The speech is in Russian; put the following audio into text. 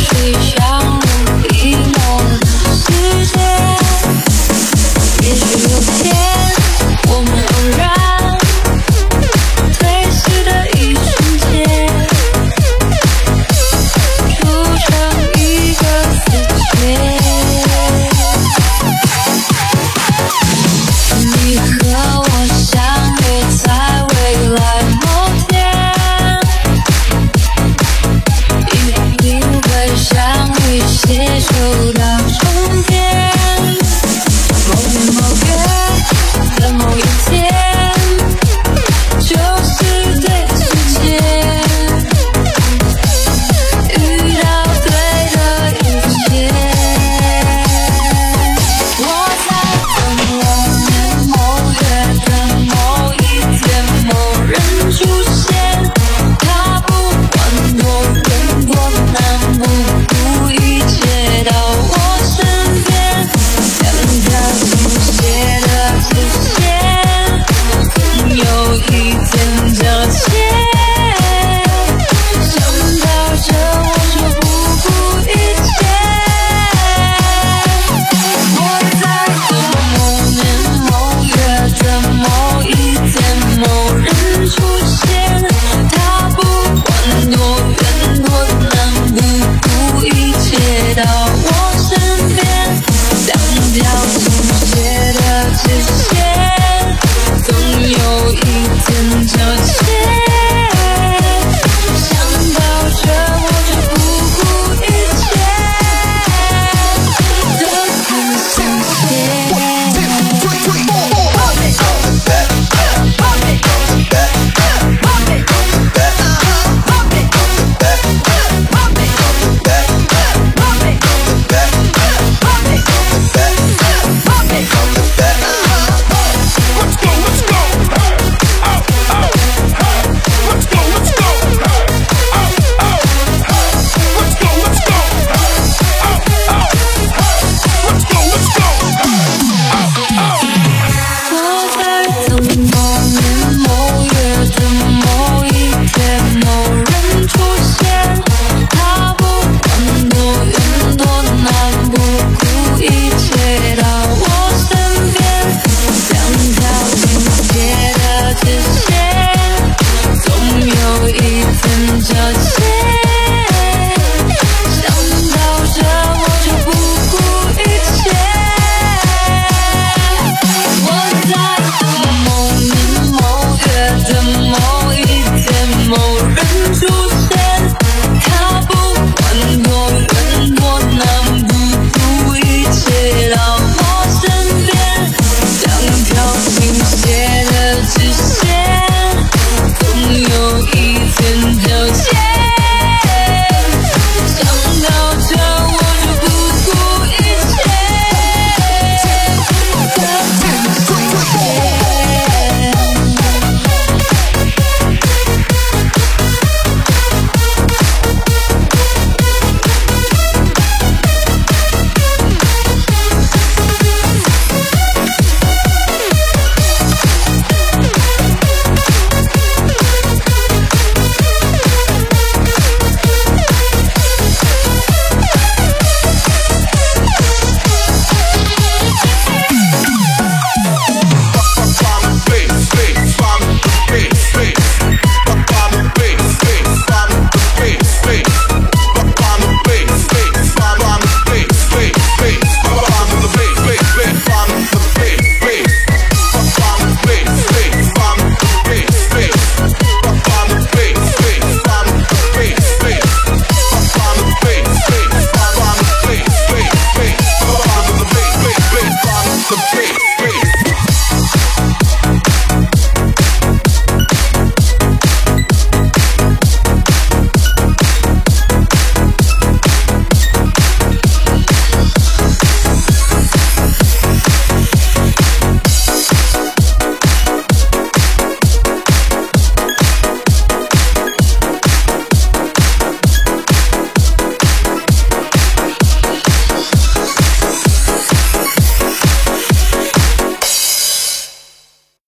слышишь road.